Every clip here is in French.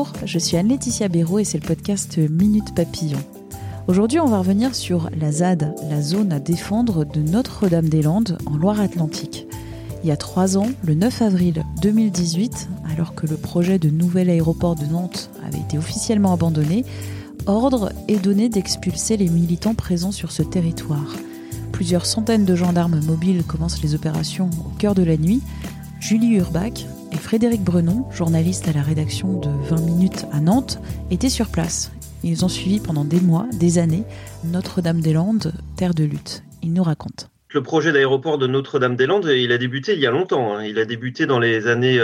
Bonjour, je suis Anne-Laetitia Béraud et c'est le podcast Minute Papillon. Aujourd'hui, on va revenir sur la ZAD, la zone à défendre de Notre-Dame-des-Landes en Loire-Atlantique. Il y a trois ans, le 9 avril 2018, alors que le projet de nouvel aéroport de Nantes avait été officiellement abandonné, ordre est donné d'expulser les militants présents sur ce territoire. Plusieurs centaines de gendarmes mobiles commencent les opérations au cœur de la nuit. Julie Urbach Frédéric Brenon, journaliste à la rédaction de 20 minutes à Nantes, étaient sur place. Ils ont suivi pendant des mois, des années, Notre-Dame-des-Landes, terre de lutte. Ils nous racontent. Le projet d'aéroport de Notre-Dame-des-Landes, il a débuté il y a longtemps. Hein. Il a débuté dans les années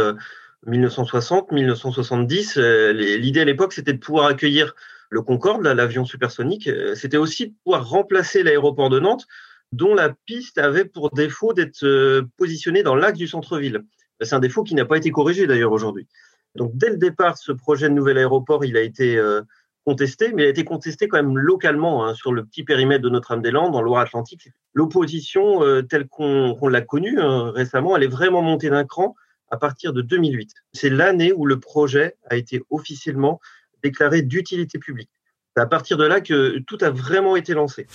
1960, euh, 1970. Euh, l'idée à l'époque, c'était de pouvoir accueillir le Concorde, l'avion supersonique. Euh, c'était aussi de pouvoir remplacer l'aéroport de Nantes, dont la piste avait pour défaut d'être positionnée dans l'axe du centre-ville. C'est un défaut qui n'a pas été corrigé d'ailleurs aujourd'hui. Donc dès le départ, ce projet de nouvel aéroport, il a été contesté, mais il a été contesté quand même localement hein, sur le petit périmètre de Notre-Dame-des-Landes, en Loire-Atlantique. L'opposition euh, telle qu'on l'a connue hein, récemment, elle est vraiment montée d'un cran à partir de 2008. C'est l'année où le projet a été officiellement déclaré d'utilité publique. C'est à partir de là que tout a vraiment été lancé.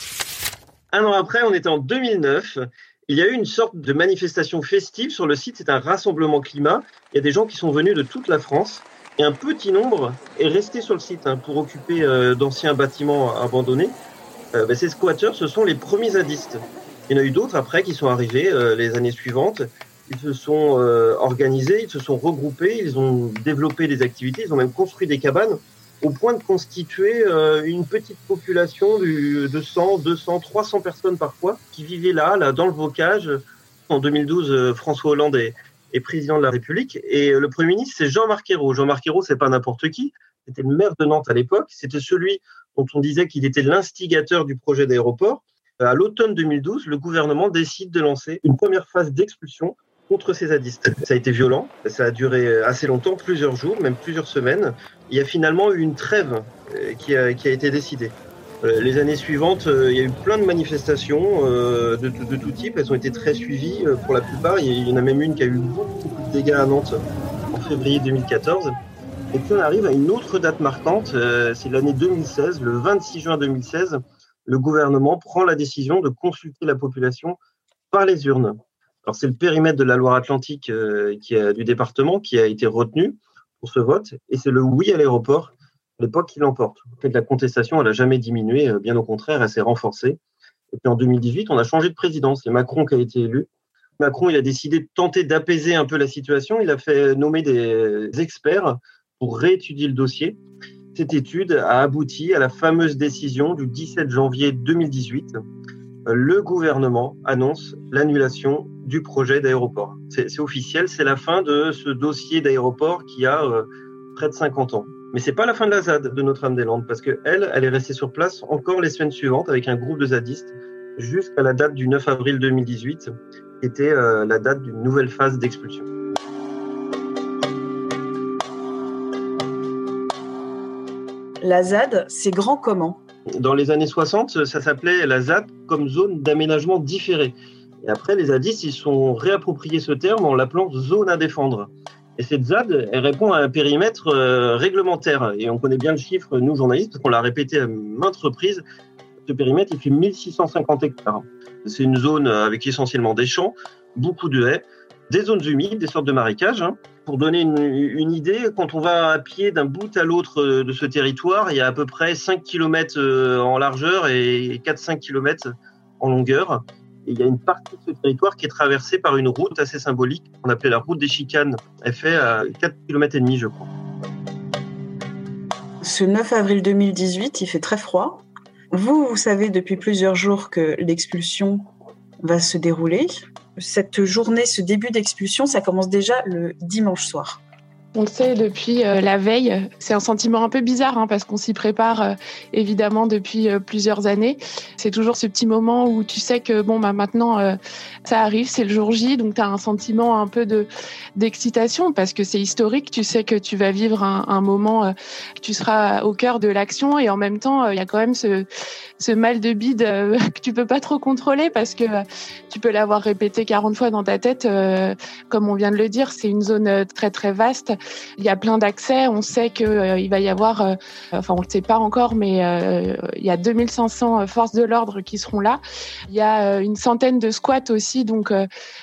Un an après, on était en 2009. Il y a eu une sorte de manifestation festive sur le site. C'est un rassemblement climat. Il y a des gens qui sont venus de toute la France et un petit nombre est resté sur le site hein, pour occuper euh, d'anciens bâtiments abandonnés. Euh, ben, ces squatteurs, ce sont les premiers zadistes. Il y en a eu d'autres après qui sont arrivés euh, les années suivantes. Ils se sont organisés, ils se sont regroupés, ils ont développé des activités, ils ont même construit des cabanes au point de constituer une petite population de 100, 200, 300 personnes parfois qui vivaient là, là dans le bocage. En 2012, François Hollande est, est président de la République. Et le Premier ministre, c'est Jean-Marc Ayrault. Jean-Marc Ayrault, c'est pas n'importe qui. C'était le maire de Nantes à l'époque. C'était celui dont on disait qu'il était l'instigateur du projet d'aéroport. À l'automne 2012, le gouvernement décide de lancer une première phase d'expulsion contre ces zadistes. Ça a été violent, ça a duré assez longtemps, plusieurs jours, même plusieurs semaines. Il y a finalement eu une trêve euh, qui a, été décidée. Euh, les années suivantes, euh, il y a eu plein de manifestations de, tout type. Elles ont été très suivies pour la plupart. Il y en a même une qui a eu beaucoup, de dégâts à Nantes en février 2014. Et puis on arrive à une autre date marquante, c'est l'année 2016, le 26 juin 2016, le gouvernement prend la décision de consulter la population par les urnes. Alors c'est le périmètre de la Loire-Atlantique qui du département qui a été retenu pour ce vote, et c'est le oui à l'aéroport l'époque qui l'emporte. La contestation, elle n'a jamais diminué, euh, bien au contraire, elle s'est renforcée. Et puis en 2018, on a changé de présidence. C'est Macron qui a été élu. Macron, a décidé de tenter d'apaiser un peu la situation. Il a fait nommer des experts pour réétudier le dossier. Cette étude a abouti à la fameuse décision du 17 janvier 2018. Le gouvernement annonce l'annulation du projet d'aéroport. C'est officiel, c'est la fin de ce dossier d'aéroport qui a euh, près de 50 ans. Mais c'est pas la fin de la ZAD de Notre-Dame-des-Landes, parce que elle, elle est restée sur place encore les semaines suivantes avec un groupe de zadistes jusqu'à la date du 9 avril 2018, qui était euh, la date d'une nouvelle phase d'expulsion. La ZAD, c'est grand comment? Dans les années 60, ça s'appelait la ZAD comme zone d'aménagement différé. Et après, les zadistes, ils sont réappropriés ce terme en l'appelant zone à défendre. Et cette ZAD, elle répond à un périmètre euh, réglementaire. Et on connaît bien le chiffre, nous, journalistes, parce qu'on l'a répété à maintes reprises. Ce périmètre, il fait 1650 hectares. C'est une zone avec essentiellement des champs, beaucoup de haies, des zones humides, des sortes de marécages. Hein. Pour donner une, idée, quand on va à pied d'un bout à l'autre euh, de ce territoire, il y a à peu près 5 km euh, en largeur et 4-5 km en longueur. Il y a une partie de ce territoire qui est traversée par une route assez symbolique, qu'on appelait la route des chicanes. Elle fait 4 km et demi, je crois. Ce 9 avril 2018, il fait très froid. Vous, vous savez depuis plusieurs jours que l'expulsion va se dérouler. Cette journée, ce début d'expulsion, ça commence déjà le dimanche soir. On le sait depuis euh, la veille. C'est un sentiment un peu bizarre hein, parce qu'on s'y prépare euh, évidemment depuis euh, plusieurs années. C'est toujours ce petit moment où tu sais que bon bah maintenant ça arrive, c'est le jour J, donc tu as un sentiment un peu de d'excitation parce que c'est historique. Tu sais que tu vas vivre un, un moment, que tu seras au cœur de l'action et en même temps il y a quand même ce ce mal de bide que tu peux pas trop contrôler parce que tu peux l'avoir répété 40 fois dans ta tête. comme on vient de le dire, c'est une zone très très vaste il y a plein d'accès. On sait qu'il euh, va y avoir, euh, enfin on ne le sait pas encore, mais euh, il y a 2500 forces de l'ordre qui seront là. Il y a une centaine de squats aussi, donc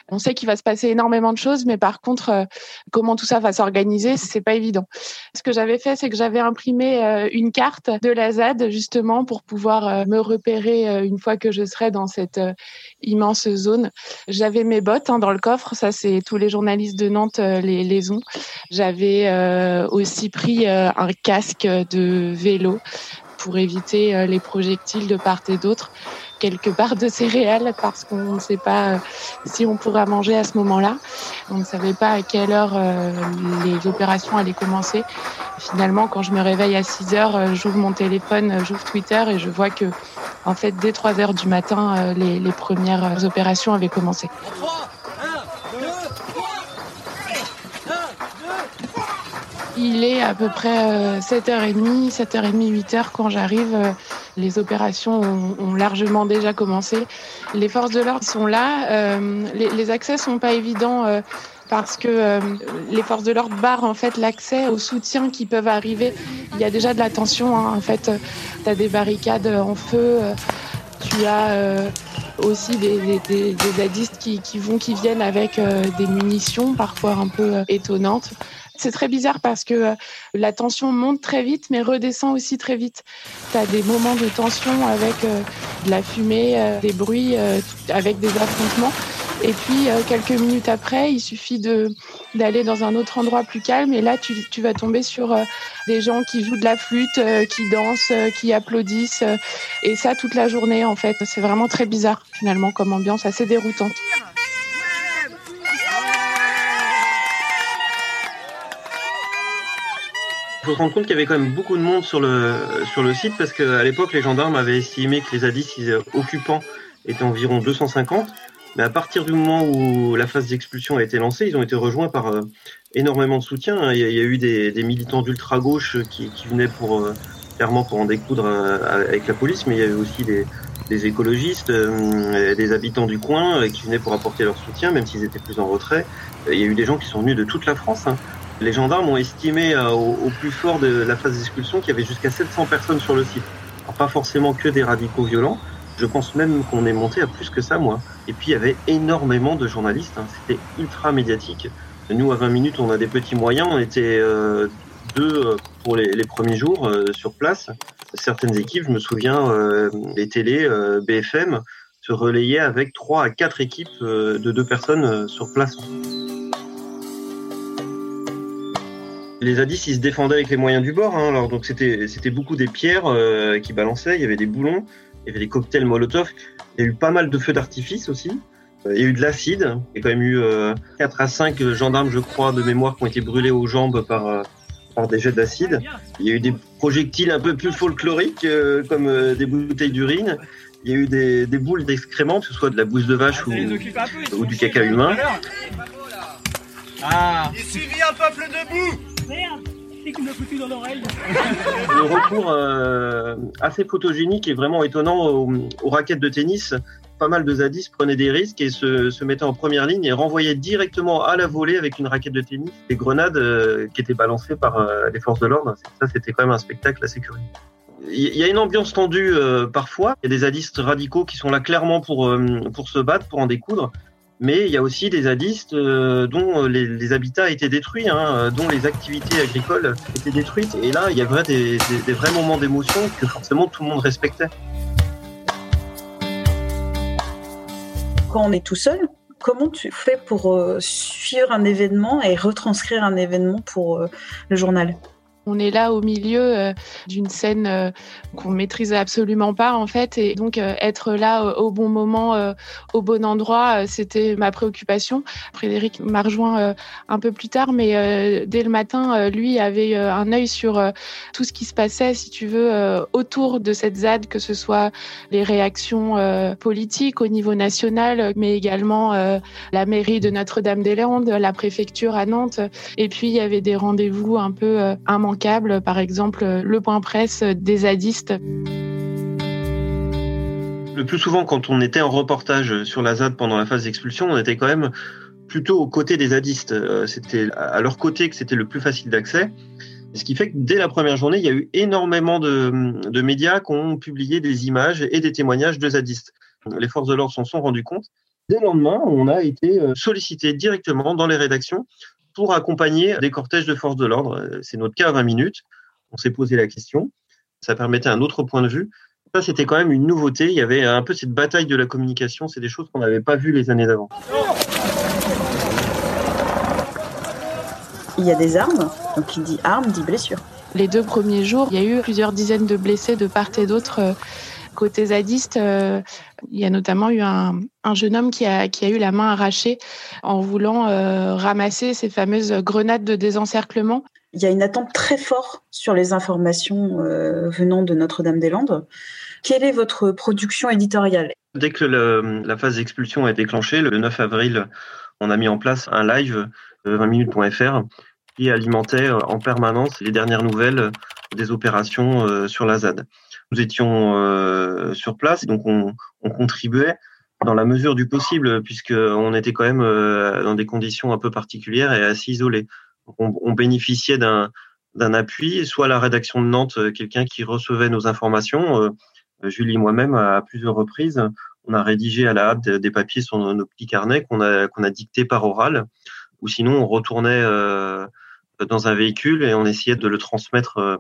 on sait qu'il va se passer énormément de choses, mais par contre, comment tout ça va s'organiser, c'est pas évident. Ce que j'avais fait, c'est que j'avais imprimé une carte de la ZAD justement pour pouvoir me repérer une fois que je serai dans cette immense zone. J'avais mes bottes hein, dans le coffre, ça c'est tous les journalistes de Nantes les, ont. Euh, aussi pris euh, un casque de vélo pour éviter euh, les projectiles de part et d'autre quelques barres de céréales parce qu'on ne sait pas si on pourra manger à ce moment-là. On ne savait pas à quelle heure les opérations allaient commencer. Finalement, quand je me réveille à 6 heures, j'ouvre mon téléphone, j'ouvre Twitter et je vois que, en fait, dès 3 heures du matin, les premières opérations avaient commencé. Il est à peu près 7h30, 7h30, 8h quand j'arrive. Euh, les opérations ont, largement déjà commencé. Les forces de l'ordre sont là. Euh, les, accès sont pas évidents euh, parce que les forces de l'ordre barrent en fait l'accès aux soutiens qui peuvent arriver. Il y a déjà de la tension. Hein. En fait, tu as des barricades en feu. tu as aussi des, zadistes qui, vont, qui viennent avec des munitions parfois un peu étonnantes. C'est très bizarre parce que euh, la tension monte très vite, mais redescend aussi très vite. Tu des moments de tension avec euh, de la fumée, euh, des bruits, avec des affrontements. Et puis, quelques minutes après, il suffit d'aller dans un autre endroit plus calme. Et là, tu, tu vas tomber sur des gens qui jouent de la flûte, qui dansent, qui applaudissent. et ça, toute la journée, en fait. C'est vraiment très bizarre, finalement, comme ambiance assez déroutante. Faut se rendre compte qu'il y avait quand même beaucoup de monde sur le, sur le site parce qu'à l'époque, les gendarmes avaient estimé que les zadistes occupants étaient environ 250. Mais à partir du moment où la phase d'expulsion a été lancée, ils ont été rejoints par euh, énormément de soutien. Il y, a, eu des, militants d'ultra-gauche qui, qui, venaient pour, euh, clairement pour en découdre euh, avec la police, mais il y avait aussi des, des écologistes, des habitants du coin qui venaient pour apporter leur soutien, même s'ils étaient plus en retrait. Il y a eu des gens qui sont venus de toute la France. Hein. Les gendarmes ont estimé euh, au, plus fort de la phase d'expulsion qu'il y avait jusqu'à 700 personnes sur le site. Alors, pas forcément que des radicaux violents. Je pense même qu'on est monté à plus que ça, moi. Et puis, il y avait énormément de journalistes. Hein. C'était ultra médiatique. Nous, à 20 minutes, on a des petits moyens. On était euh, deux euh, pour les, les premiers jours sur place. Certaines équipes, je me souviens, les télés, BFM, se relayaient avec trois à quatre équipes de deux personnes sur place. Les zadistes, ils se défendaient avec les moyens du bord. Hein. Alors donc c'était c'était beaucoup des pierres euh, qui balançaient. Il y avait des boulons, il y avait des cocktails Molotov. Il y a eu pas mal de feux d'artifice aussi. Euh, il y a eu de l'acide. Il y a quand même eu euh, 4 à 5 gendarmes, je crois, de mémoire, qui ont été brûlés aux jambes par euh, par des jets d'acide. Il y a eu des projectiles un peu plus folkloriques, euh, comme des bouteilles d'urine. Il y a eu des, des boules d'excréments, que ce soit de la bouse de vache ou, ou du caca humain. Ah. Il suffit un peuple debout Le recours euh, assez photogénique et vraiment étonnant aux, raquettes de tennis. Pas mal de zadistes prenaient des risques et se, se, mettaient en première ligne et renvoyaient directement à la volée avec une raquette de tennis des grenades euh, qui étaient balancées par euh, les forces de l'ordre. Ça, c'était quand même un spectacle assez curieux. Il y a une ambiance tendue parfois. Il y a des zadistes radicaux qui sont là clairement pour, pour se battre, pour en découdre mais il y a aussi des zadistes euh, dont les, les, habitats étaient détruits, hein, dont les activités agricoles étaient détruites. Et là, il y avait des, des, vrais moments d'émotion que forcément tout le monde respectait. Quand on est tout seul, comment tu fais pour euh, suivre un événement et retranscrire un événement pour euh, le journal? On est là au milieu euh, d'une scène euh, qu'on maîtrise absolument pas en fait, et donc euh, être là au bon moment, au bon endroit, c'était ma préoccupation. Frédéric m'a rejoint un peu plus tard, mais dès le matin, lui avait un œil sur tout ce qui se passait, si tu veux, autour de cette ZAD, que ce soit les réactions politiques au niveau national, mais également la mairie de Notre-Dame-des-Landes, la préfecture à Nantes, et puis il y avait des rendez-vous un peu immanquables par exemple le point presse des zadistes. Le plus souvent, quand on était en reportage sur la ZAD pendant la phase d'expulsion, on était quand même plutôt aux côtés des zadistes. Euh, c'était à leur côté que c'était le plus facile d'accès. Ce qui fait que dès la première journée, il y a eu énormément de, médias qui ont publié des images et des témoignages de zadistes. Les forces de l'ordre s'en sont rendues compte. Dès le lendemain, on a été euh, sollicité directement dans les rédactions pour accompagner des cortèges de forces de l'ordre. C'est notre cas à 20 minutes. On s'est posé la question. Ça permettait un autre point de vue. Ça, c'était quand même une nouveauté. Il y avait un peu cette bataille de la communication. C'est des choses qu'on n'avait pas vues les années d'avant. Il y a des armes. Donc, qui dit arme dit blessure. Les deux premiers jours, il y a eu plusieurs dizaines de blessés de part et d'autre euh, Côté zadiste, euh, il y a notamment eu un, jeune homme qui a, qui a eu la main arrachée en voulant euh, ramasser ces fameuses grenades de désencerclement. Il y a une attente très forte sur les informations euh, venant de Notre-Dame-des-Landes. Quelle est votre production éditoriale? Dès que la phase d'expulsion est déclenchée, le 9 avril, on a mis en place un live 20minutes.fr qui alimentait en permanence les dernières nouvelles des opérations sur la ZAD. Nous étions euh, sur place, donc on, on, contribuait dans la mesure du possible, puisqu'on était quand même euh, dans des conditions un peu particulières et assez isolés. On, on bénéficiait d'un d'un appui, soit la rédaction de Nantes, euh, quelqu'un qui recevait nos informations. Julie et moi-même, à plusieurs reprises, on a rédigé à la hâte des papiers sur nos, petits carnets qu'on a, qu'on a dictés par oral, ou sinon on retournait dans un véhicule et on essayait de le transmettre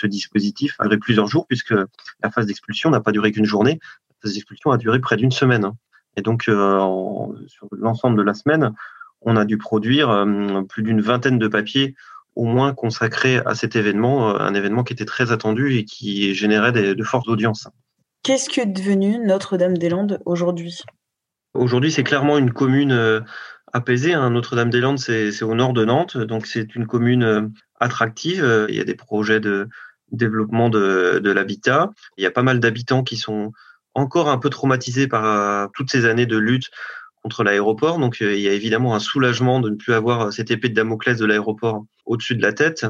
ce dispositif après plusieurs jours, puisque la phase d'expulsion n'a pas duré qu'une journée. La phase d'expulsion a duré près d'une semaine. Hein. Et donc, euh, sur l'ensemble de la semaine, on a dû produire euh, plus d'une vingtaine de papiers au moins consacrés à cet événement, euh, un événement qui était très attendu et qui générait de fortes audiences. Qu'est-ce que est devenu Notre-Dame-des-Landes aujourd'hui? Aujourd'hui, c'est clairement une commune apaisée. Hein. Notre-Dame-des-Landes, c'est au nord de Nantes, donc c'est une commune attractive. Il y a des projets de, développement de, de l'habitat. Il y a pas mal d'habitants qui sont encore un peu traumatisés par euh, toutes ces années de lutte contre l'aéroport. Donc euh, il y a évidemment un soulagement de ne plus avoir cette épée de Damoclès de l'aéroport au-dessus de la tête.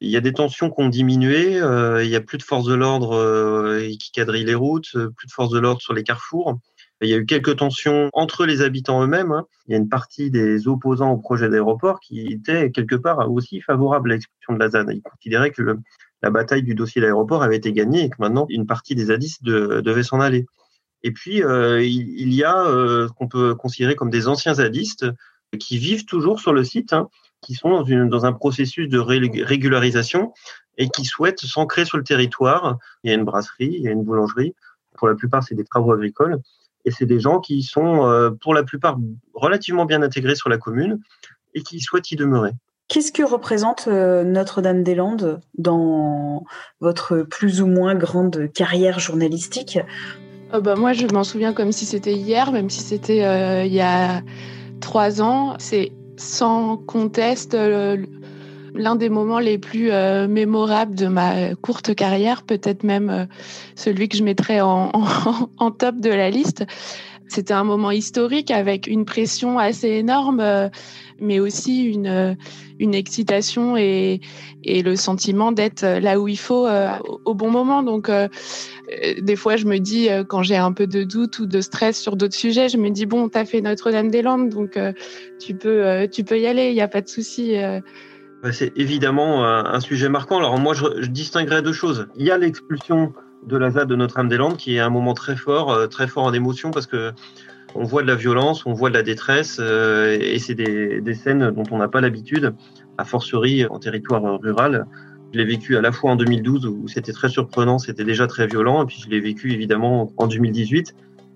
Il y a des tensions qui ont diminué. Euh, il y a plus de forces de l'ordre qui quadrillent les routes, plus de forces de l'ordre sur les carrefours. Il y a eu quelques tensions entre les habitants eux-mêmes. Hein. Il y a une partie des opposants au projet d'aéroport qui étaient quelque part aussi favorables à l'expulsion de la ZAD. Ils considéraient que le, la bataille du dossier de l'aéroport avait été gagnée et que maintenant une partie des zadistes devait s'en aller. Et puis euh, il, y a euh, ce qu'on peut considérer comme des anciens zadistes qui vivent toujours sur le site, hein, qui sont dans, une, dans un processus de régularisation et qui souhaitent s'ancrer sur le territoire. Il y a une brasserie, il y a une boulangerie. Pour la plupart, c'est des travaux agricoles. Et c'est des gens qui sont, euh, pour la plupart, relativement bien intégrés sur la commune et qui souhaitent y demeurer. Qu'est-ce que représente euh, Notre-Dame-des-Landes dans votre plus ou moins grande carrière journalistique? Oh bah Moi, je m'en souviens comme si c'était hier, même si c'était euh, il y a trois ans. C'est sans conteste euh, l'un des moments les plus mémorables de ma courte carrière, peut-être même celui que je mettrais en, top de la liste. C'était un moment historique avec une pression assez énorme, mais aussi une excitation et, et le sentiment d'être là où il faut euh, au bon moment. Donc, euh, euh, des fois, je me dis, quand j'ai un peu de doute ou de stress sur d'autres sujets, je me dis, bon, tu as fait Notre-Dame-des-Landes, donc tu, peux, tu peux y aller, il n'y a pas de souci. C'est évidemment un sujet marquant. Alors, moi, je, distinguerais deux choses. Il y a l'expulsion de la ZAD de Notre-Dame-des-Landes qui est un moment très fort, très fort en émotion parce que on voit de la violence, on voit de la détresse, euh, et c'est des, des, scènes dont on n'a pas l'habitude, a fortiori en territoire rural. Je l'ai vécu à la fois en 2012 où c'était très surprenant, c'était déjà très violent, et puis je l'ai vécu évidemment en 2018.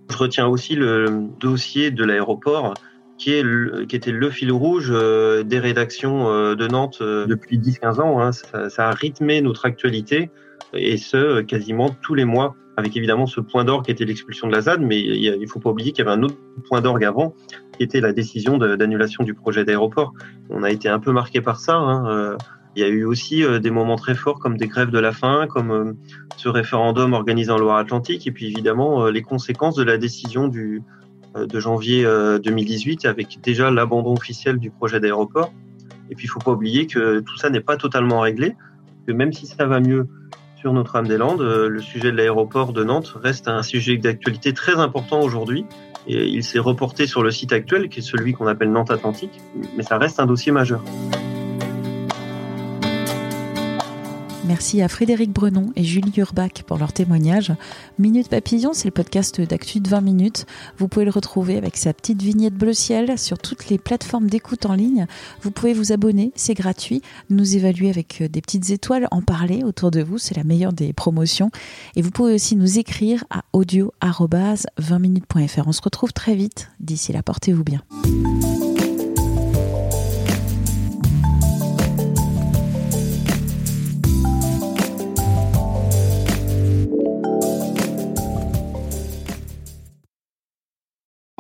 Je retiens aussi le dossier de l'aéroport qui, est qui était le fil rouge euh, des rédactions euh, de Nantes euh, depuis 10-15 ans. Hein. Ça, a rythmé notre actualité, et ce, quasiment tous les mois, avec évidemment ce point d'orgue qui était l'expulsion de la ZAD, mais il ne faut pas oublier qu'il y avait un autre point d'orgue avant, qui était la décision d'annulation du projet d'aéroport. On a été un peu marqué par ça. Hein. Il y a eu aussi des moments très forts comme des grèves de la faim, comme ce référendum organisé en Loire-Atlantique, et puis évidemment les conséquences de la décision du, euh, de janvier 2018 euh, avec déjà l'abandon officiel du projet d'aéroport. Et puis il faut pas oublier que tout ça n'est pas totalement réglé, que même si ça va mieux sur Notre-Dame-des-Landes, euh, le sujet de l'aéroport de Nantes reste un sujet d'actualité très important aujourd'hui. Et il s'est reporté sur le site actuel, qui est celui qu'on appelle Nantes Atlantique, mais ça reste un dossier majeur. Merci à Frédéric Brenon et Julie Urbach pour leur témoignage. Minute Papillon, c'est le podcast d'actu de 20 minutes. Vous pouvez le retrouver avec sa petite vignette bleu ciel sur toutes les plateformes d'écoute en ligne. Vous pouvez vous abonner, c'est gratuit. Nous évaluer avec des petites étoiles, en parler autour de vous, c'est la meilleure des promotions. Et vous pouvez aussi nous écrire à audio-20minutes.fr. On se retrouve très vite. D'ici là, portez-vous bien.